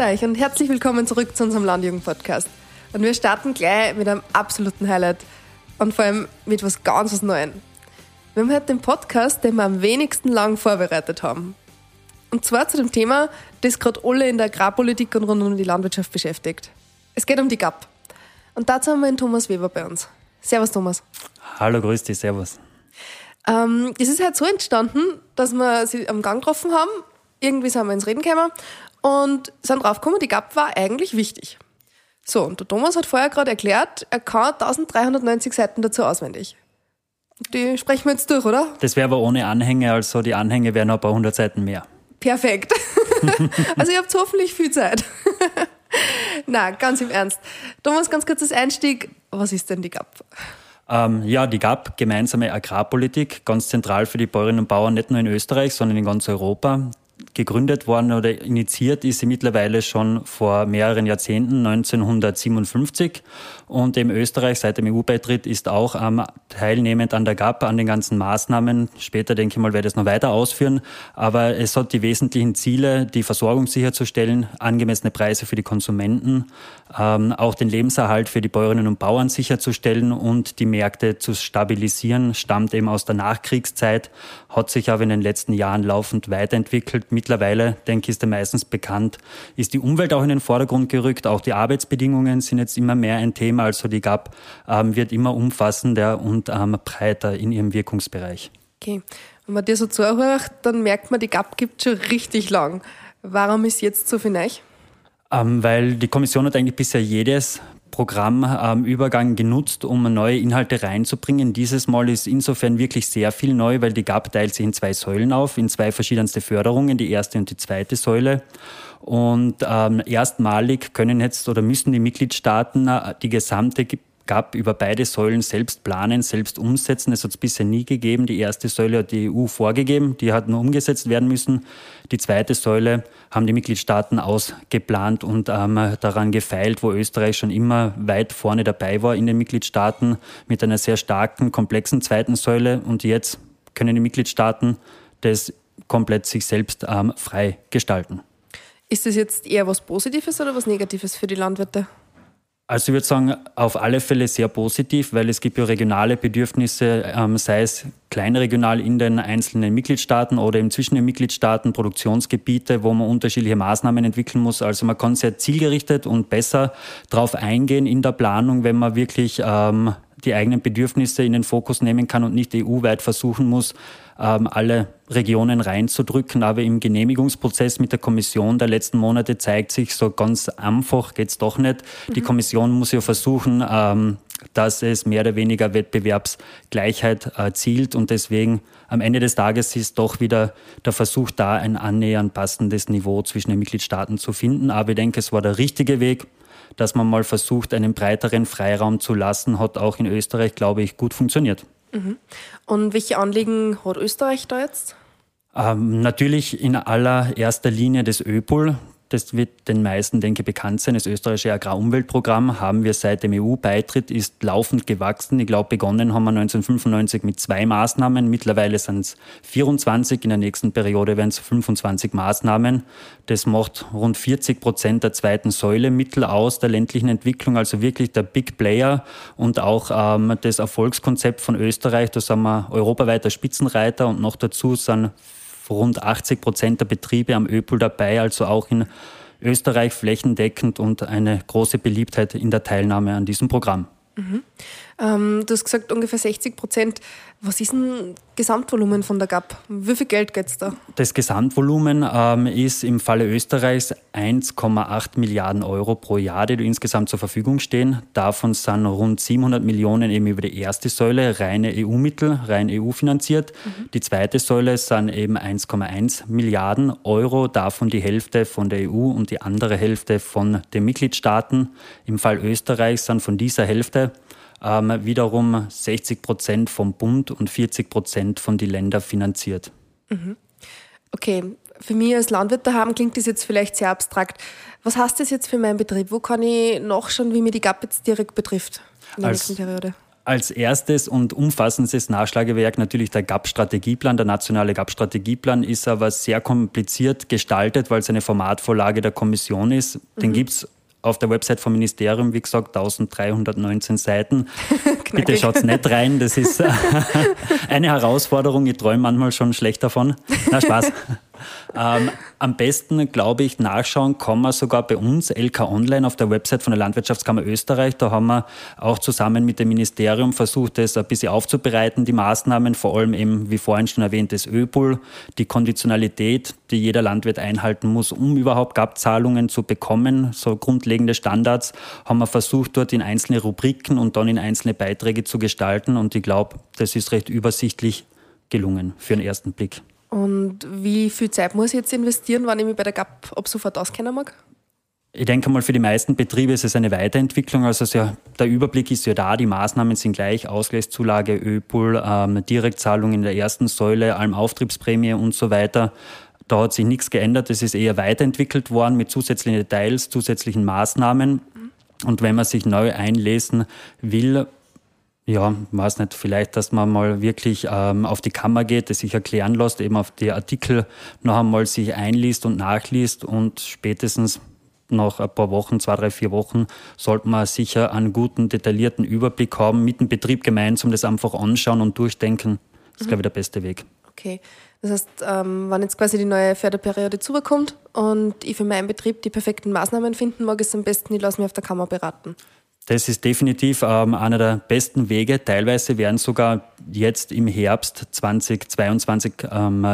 euch und herzlich willkommen zurück zu unserem Landjugend-Podcast. Und wir starten gleich mit einem absoluten Highlight und vor allem mit was ganz was Neuem. Wir haben heute den Podcast, den wir am wenigsten lang vorbereitet haben. Und zwar zu dem Thema, das gerade alle in der Agrarpolitik und rund um die Landwirtschaft beschäftigt. Es geht um die GAP. Und dazu haben wir den Thomas Weber bei uns. Servus, Thomas. Hallo, grüß dich, servus. Ähm, es ist halt so entstanden, dass wir sie am Gang getroffen haben. Irgendwie sind wir ins Reden gekommen und sind draufgekommen, die GAP war eigentlich wichtig. So, und der Thomas hat vorher gerade erklärt, er kann 1390 Seiten dazu auswendig. Die sprechen wir jetzt durch, oder? Das wäre aber ohne Anhänge, also die Anhänge wären noch ein paar hundert Seiten mehr. Perfekt. also ihr habt hoffentlich viel Zeit. Na, ganz im Ernst. Thomas, ganz kurzes Einstieg. Was ist denn die GAP? Ähm, ja, die GAP, gemeinsame Agrarpolitik, ganz zentral für die Bäuerinnen und Bauern, nicht nur in Österreich, sondern in ganz Europa gegründet worden oder initiiert ist sie mittlerweile schon vor mehreren Jahrzehnten, 1957. Und im Österreich seit dem EU-Beitritt ist auch ähm, teilnehmend an der GAP, an den ganzen Maßnahmen. Später, denke ich mal, werde ich es noch weiter ausführen. Aber es hat die wesentlichen Ziele, die Versorgung sicherzustellen, angemessene Preise für die Konsumenten, ähm, auch den Lebenserhalt für die Bäuerinnen und Bauern sicherzustellen und die Märkte zu stabilisieren, stammt eben aus der Nachkriegszeit, hat sich aber in den letzten Jahren laufend weiterentwickelt mittlerweile, denke ich, ist ja meistens bekannt, ist die Umwelt auch in den Vordergrund gerückt. Auch die Arbeitsbedingungen sind jetzt immer mehr ein Thema. Also die GAP ähm, wird immer umfassender und ähm, breiter in ihrem Wirkungsbereich. Okay. Wenn man dir so zuhört, dann merkt man, die GAP gibt schon richtig lang. Warum ist jetzt so viel neu? Ähm, weil die Kommission hat eigentlich bisher jedes Programmübergang ähm, genutzt, um neue Inhalte reinzubringen. Dieses Mal ist insofern wirklich sehr viel neu, weil die GAP teilt sich in zwei Säulen auf, in zwei verschiedenste Förderungen, die erste und die zweite Säule. Und ähm, erstmalig können jetzt oder müssen die Mitgliedstaaten äh, die gesamte GAP über beide Säulen selbst planen, selbst umsetzen. Es hat es bisher nie gegeben. Die erste Säule hat die EU vorgegeben, die hat nur umgesetzt werden müssen. Die zweite Säule haben die Mitgliedstaaten ausgeplant und ähm, daran gefeilt, wo Österreich schon immer weit vorne dabei war in den Mitgliedstaaten mit einer sehr starken, komplexen zweiten Säule. Und jetzt können die Mitgliedstaaten das komplett sich selbst ähm, frei gestalten. Ist das jetzt eher was Positives oder was Negatives für die Landwirte? Also ich würde sagen, auf alle Fälle sehr positiv, weil es gibt ja regionale Bedürfnisse, ähm, sei es kleinregional in den einzelnen Mitgliedstaaten oder eben zwischen den Mitgliedstaaten, Produktionsgebiete, wo man unterschiedliche Maßnahmen entwickeln muss. Also man kann sehr zielgerichtet und besser darauf eingehen in der Planung, wenn man wirklich ähm, die eigenen Bedürfnisse in den Fokus nehmen kann und nicht EU-weit versuchen muss, ähm, alle Regionen reinzudrücken. Aber im Genehmigungsprozess mit der Kommission der letzten Monate zeigt sich, so ganz einfach geht's doch nicht. Mhm. Die Kommission muss ja versuchen, ähm, dass es mehr oder weniger Wettbewerbsgleichheit erzielt und deswegen am Ende des Tages ist doch wieder der Versuch da, ein annähernd passendes Niveau zwischen den Mitgliedstaaten zu finden. Aber ich denke, es war der richtige Weg dass man mal versucht, einen breiteren Freiraum zu lassen, hat auch in Österreich, glaube ich, gut funktioniert. Mhm. Und welche Anliegen hat Österreich da jetzt? Ähm, natürlich in allererster Linie das ÖPOL. Das wird den meisten, denke ich, bekannt sein. Das österreichische Agrarumweltprogramm haben wir seit dem EU-Beitritt, ist laufend gewachsen. Ich glaube, begonnen haben wir 1995 mit zwei Maßnahmen. Mittlerweile sind es 24. In der nächsten Periode werden es 25 Maßnahmen. Das macht rund 40 Prozent der zweiten Säule Mittel aus der ländlichen Entwicklung, also wirklich der Big Player und auch ähm, das Erfolgskonzept von Österreich. Da sind wir europaweiter Spitzenreiter und noch dazu sind rund 80 Prozent der Betriebe am Öpol dabei, also auch in Österreich flächendeckend und eine große Beliebtheit in der Teilnahme an diesem Programm. Mhm. Ähm, du hast gesagt, ungefähr 60 Prozent. Was ist ein Gesamtvolumen von der GAP? Wie viel Geld geht es da? Das Gesamtvolumen ähm, ist im Falle Österreichs 1,8 Milliarden Euro pro Jahr, die insgesamt zur Verfügung stehen. Davon sind rund 700 Millionen eben über die erste Säule reine EU-Mittel, rein EU-finanziert. Mhm. Die zweite Säule sind eben 1,1 Milliarden Euro, davon die Hälfte von der EU und die andere Hälfte von den Mitgliedstaaten. Im Fall Österreichs sind von dieser Hälfte ähm, wiederum 60 Prozent vom Bund und 40 Prozent von den Ländern finanziert. Mhm. Okay, für mich als Landwirt daheim klingt das jetzt vielleicht sehr abstrakt. Was heißt das jetzt für meinen Betrieb? Wo kann ich nachschauen, wie mir die GAP jetzt direkt betrifft in der als, nächsten Periode? als erstes und umfassendes Nachschlagewerk natürlich der GAP-Strategieplan. Der nationale GAP-Strategieplan ist aber sehr kompliziert gestaltet, weil es eine Formatvorlage der Kommission ist. Den mhm. gibt es auf der Website vom Ministerium, wie gesagt, 1319 Seiten. Bitte schaut nicht rein, das ist eine Herausforderung. Ich träume manchmal schon schlecht davon. Na, Spaß. Ähm, am besten, glaube ich, nachschauen kann man sogar bei uns, LK Online, auf der Website von der Landwirtschaftskammer Österreich. Da haben wir auch zusammen mit dem Ministerium versucht, das ein bisschen aufzubereiten, die Maßnahmen, vor allem eben, wie vorhin schon erwähnt, das ÖPOL, die Konditionalität, die jeder Landwirt einhalten muss, um überhaupt GAP-Zahlungen zu bekommen, so grundlegende Standards, haben wir versucht, dort in einzelne Rubriken und dann in einzelne Beiträge zu gestalten. Und ich glaube, das ist recht übersichtlich gelungen für den ersten Blick. Und wie viel Zeit muss ich jetzt investieren, wenn ich mich bei der GAP ab sofort auskennen mag? Ich denke mal, für die meisten Betriebe ist es eine Weiterentwicklung. Also ja, der Überblick ist ja da, die Maßnahmen sind gleich, Ausgleichszulage, ÖPOL, ähm, Direktzahlung in der ersten Säule, allem Auftriebsprämie und so weiter. Da hat sich nichts geändert. Es ist eher weiterentwickelt worden mit zusätzlichen Details, zusätzlichen Maßnahmen. Und wenn man sich neu einlesen will, ja, weiß nicht, vielleicht, dass man mal wirklich ähm, auf die Kammer geht, das sich erklären lässt, eben auf die Artikel noch einmal sich einliest und nachliest und spätestens nach ein paar Wochen, zwei, drei, vier Wochen, sollte man sicher einen guten, detaillierten Überblick haben, mit dem Betrieb gemeinsam das einfach anschauen und durchdenken. Das ist, mhm. glaube ich, der beste Weg. Okay. Das heißt, ähm, wenn jetzt quasi die neue Förderperiode zubekommt und ich für meinen Betrieb die perfekten Maßnahmen finden mag, ist es am besten, ich lasse mich auf der Kammer beraten. Das ist definitiv ähm, einer der besten Wege. Teilweise werden sogar jetzt im Herbst 2022 ähm,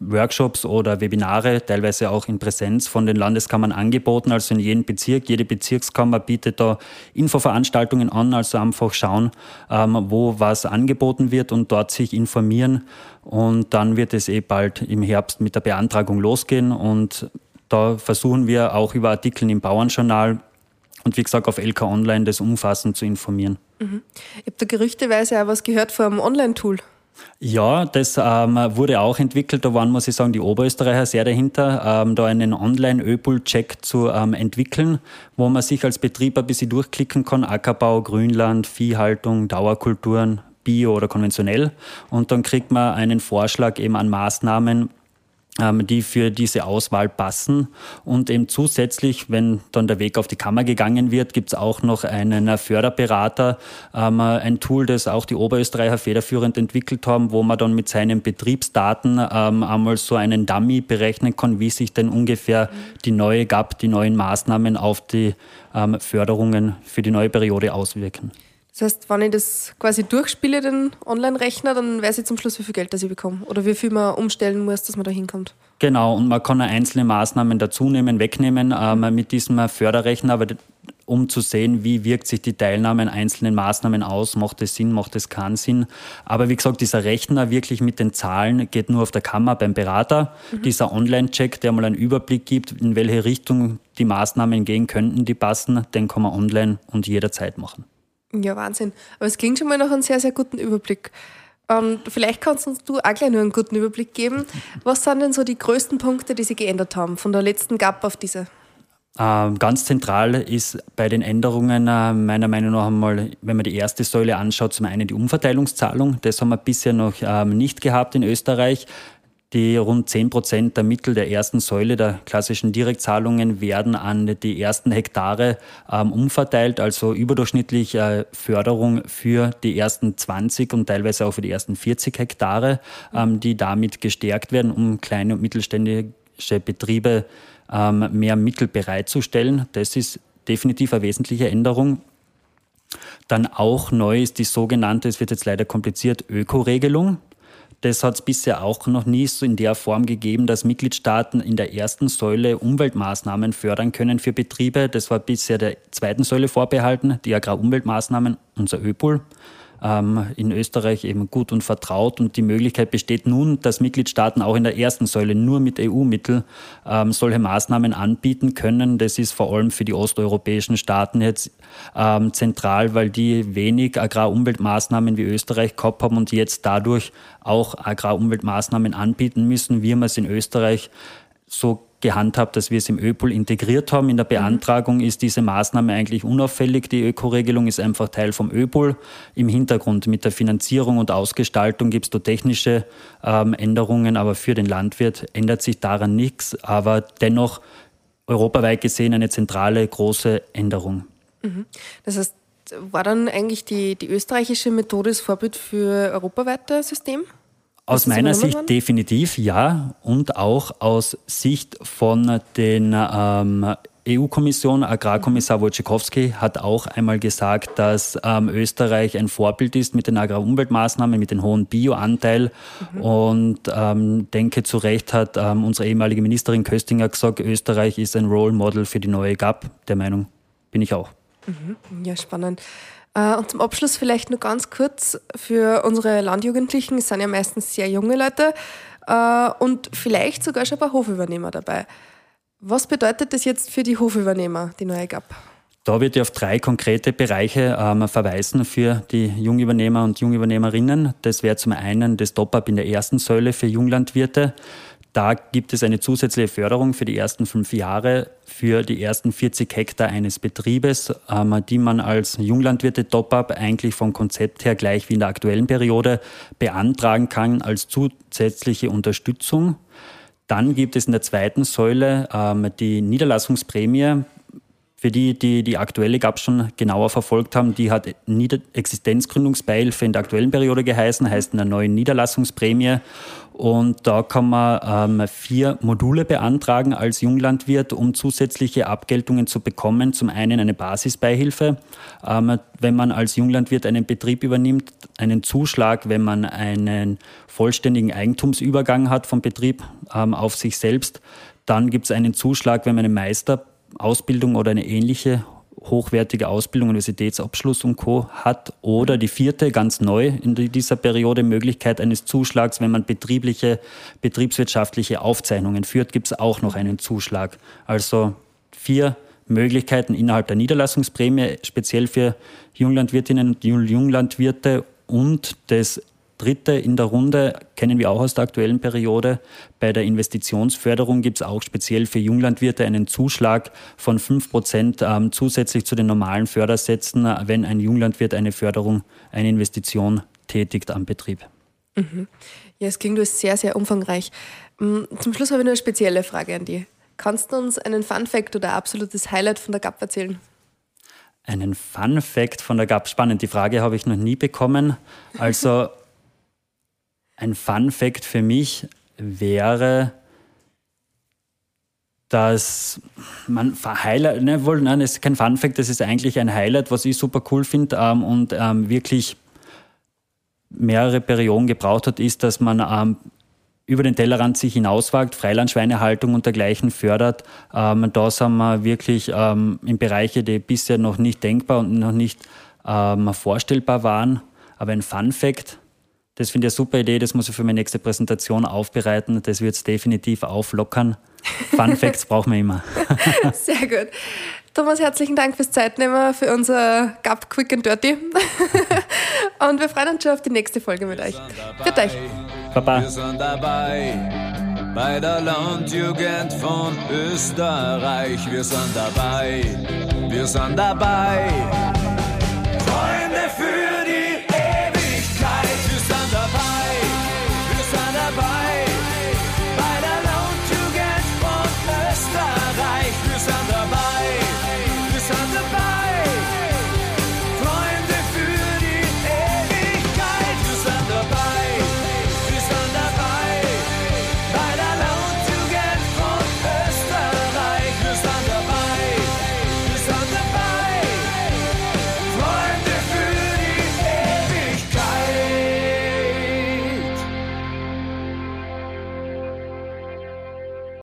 Workshops oder Webinare, teilweise auch in Präsenz von den Landeskammern angeboten. Also in jedem Bezirk, jede Bezirkskammer bietet da Infoveranstaltungen an. Also einfach schauen, ähm, wo was angeboten wird und dort sich informieren. Und dann wird es eh bald im Herbst mit der Beantragung losgehen. Und da versuchen wir auch über Artikel im Bauernjournal und wie gesagt auf LK Online das umfassend zu informieren. Mhm. Ich habe da gerüchteweise auch was gehört vom Online-Tool. Ja, das ähm, wurde auch entwickelt. Da waren, muss ich sagen, die Oberösterreicher sehr dahinter, ähm, da einen Online-Öpol-Check zu ähm, entwickeln, wo man sich als Betrieb ein bisschen durchklicken kann. Ackerbau, Grünland, Viehhaltung, Dauerkulturen, Bio oder konventionell. Und dann kriegt man einen Vorschlag eben an Maßnahmen, die für diese Auswahl passen. Und eben zusätzlich, wenn dann der Weg auf die Kammer gegangen wird, gibt es auch noch einen Förderberater, ähm, ein Tool, das auch die Oberösterreicher federführend entwickelt haben, wo man dann mit seinen Betriebsdaten ähm, einmal so einen Dummy berechnen kann, wie sich denn ungefähr die neue GAP, die neuen Maßnahmen auf die Förderungen für die neue Periode auswirken. Das heißt, wenn ich das quasi durchspiele, den Online-Rechner, dann weiß ich zum Schluss, wie viel Geld das ich bekomme oder wie viel man umstellen muss, dass man da hinkommt. Genau, und man kann einzelne Maßnahmen dazunehmen, wegnehmen ähm, mit diesem Förderrechner, aber um zu sehen, wie wirkt sich die Teilnahme an einzelnen Maßnahmen aus, macht es Sinn, macht es keinen Sinn. Aber wie gesagt, dieser Rechner wirklich mit den Zahlen geht nur auf der Kammer beim Berater. Mhm. Dieser Online-Check, der mal einen Überblick gibt, in welche Richtung die Maßnahmen gehen könnten, die passen, den kann man online und jederzeit machen. Ja, Wahnsinn. Aber es klingt schon mal nach einem sehr, sehr guten Überblick. Und vielleicht kannst uns du auch gleich nur einen guten Überblick geben. Was sind denn so die größten Punkte, die sich geändert haben, von der letzten GAP auf diese? Ähm, ganz zentral ist bei den Änderungen äh, meiner Meinung nach einmal, wenn man die erste Säule anschaut, zum einen die Umverteilungszahlung. Das haben wir bisher noch ähm, nicht gehabt in Österreich. Die rund 10 Prozent der Mittel der ersten Säule der klassischen Direktzahlungen werden an die ersten Hektare ähm, umverteilt, also überdurchschnittlich äh, Förderung für die ersten 20 und teilweise auch für die ersten 40 Hektare, ähm, die damit gestärkt werden, um kleine und mittelständische Betriebe ähm, mehr Mittel bereitzustellen. Das ist definitiv eine wesentliche Änderung. Dann auch neu ist die sogenannte, es wird jetzt leider kompliziert, Ökoregelung. Das hat es bisher auch noch nie so in der Form gegeben, dass Mitgliedstaaten in der ersten Säule Umweltmaßnahmen fördern können für Betriebe. Das war bisher der zweiten Säule vorbehalten, die Agrarumweltmaßnahmen, unser ÖPOL ähm, in Österreich eben gut und vertraut. Und die Möglichkeit besteht nun, dass Mitgliedstaaten auch in der ersten Säule nur mit EU-Mitteln ähm, solche Maßnahmen anbieten können. Das ist vor allem für die osteuropäischen Staaten jetzt ähm, zentral, weil die wenig Agrarumweltmaßnahmen wie Österreich gehabt haben und jetzt dadurch auch Agrarumweltmaßnahmen anbieten müssen, wie man es in Österreich so gehandhabt, dass wir es im ÖPOL integriert haben. In der Beantragung mhm. ist diese Maßnahme eigentlich unauffällig. Die Ökoregelung ist einfach Teil vom ÖPOL. Im Hintergrund mit der Finanzierung und Ausgestaltung gibt es da technische ähm, Änderungen, aber für den Landwirt ändert sich daran nichts. Aber dennoch europaweit gesehen eine zentrale große Änderung. Mhm. Das heißt, war dann eigentlich die, die österreichische Methode das Vorbild für europaweite System? Aus meiner Sicht definitiv ja und auch aus Sicht von den ähm, EU-Kommission, Agrarkommissar Wojciechowski hat auch einmal gesagt, dass ähm, Österreich ein Vorbild ist mit den Agrarumweltmaßnahmen, mit dem hohen Bioanteil. Mhm. Und ähm, denke, zu Recht hat ähm, unsere ehemalige Ministerin Köstinger gesagt, Österreich ist ein Role Model für die neue GAP. Der Meinung bin ich auch. Mhm. Ja, spannend. Äh, und zum Abschluss vielleicht nur ganz kurz für unsere Landjugendlichen, es sind ja meistens sehr junge Leute äh, und vielleicht sogar schon ein paar Hofübernehmer dabei. Was bedeutet das jetzt für die Hofübernehmer, die neue GAP? Da wird ja auf drei konkrete Bereiche ähm, verweisen für die Jungübernehmer und Jungübernehmerinnen. Das wäre zum einen das Top-up in der ersten Säule für Junglandwirte. Da gibt es eine zusätzliche Förderung für die ersten fünf Jahre für die ersten 40 Hektar eines Betriebes, ähm, die man als Junglandwirte Top-up eigentlich vom Konzept her gleich wie in der aktuellen Periode beantragen kann als zusätzliche Unterstützung. Dann gibt es in der zweiten Säule ähm, die Niederlassungsprämie. Für die, die die aktuelle GAP schon genauer verfolgt haben, die hat Nieder Existenzgründungsbeihilfe in der aktuellen Periode geheißen, heißt eine neue Niederlassungsprämie. Und da kann man ähm, vier Module beantragen als Junglandwirt, um zusätzliche Abgeltungen zu bekommen. Zum einen eine Basisbeihilfe, ähm, wenn man als Junglandwirt einen Betrieb übernimmt, einen Zuschlag, wenn man einen vollständigen Eigentumsübergang hat vom Betrieb ähm, auf sich selbst. Dann gibt es einen Zuschlag, wenn man eine Meisterausbildung oder eine ähnliche hochwertige Ausbildung, Universitätsabschluss und Co. hat. Oder die vierte, ganz neu in dieser Periode, Möglichkeit eines Zuschlags, wenn man betriebliche, betriebswirtschaftliche Aufzeichnungen führt, gibt es auch noch einen Zuschlag. Also vier Möglichkeiten innerhalb der Niederlassungsprämie, speziell für Junglandwirtinnen und Junglandwirte und des dritte in der Runde kennen wir auch aus der aktuellen Periode. Bei der Investitionsförderung gibt es auch speziell für Junglandwirte einen Zuschlag von 5 Prozent ähm, zusätzlich zu den normalen Fördersätzen, wenn ein Junglandwirt eine Förderung, eine Investition tätigt am Betrieb. Mhm. Ja, es klingt sehr, sehr umfangreich. Mm, zum Schluss habe ich noch eine spezielle Frage an dich. Kannst du uns einen Fun-Fact oder absolutes Highlight von der GAP erzählen? Einen Fun Fact von der GAP. Spannend, die Frage habe ich noch nie bekommen. Also ein Fun Fact für mich wäre, dass man Highlight, ne, wohl, nein, es ist kein Fun Fact, das ist eigentlich ein Highlight, was ich super cool finde ähm, und ähm, wirklich mehrere Perioden gebraucht hat, ist, dass man ähm, über den Tellerrand sich hinauswagt, Freilandschweinehaltung und dergleichen fördert. Ähm, da sind wir wirklich ähm, in Bereiche, die bisher noch nicht denkbar und noch nicht ähm, vorstellbar waren. Aber ein Fun Fact, das finde ich eine super Idee, das muss ich für meine nächste Präsentation aufbereiten. Das wird es definitiv auflockern. Fun Facts brauchen wir immer. Sehr gut. Thomas, herzlichen Dank fürs Zeitnehmen, für unser Gap Quick and Dirty. Und wir freuen uns schon auf die nächste Folge mit euch. Für euch. Baba. Wir sind dabei bei der Landjugend von Österreich. Wir sind dabei. Wir sind dabei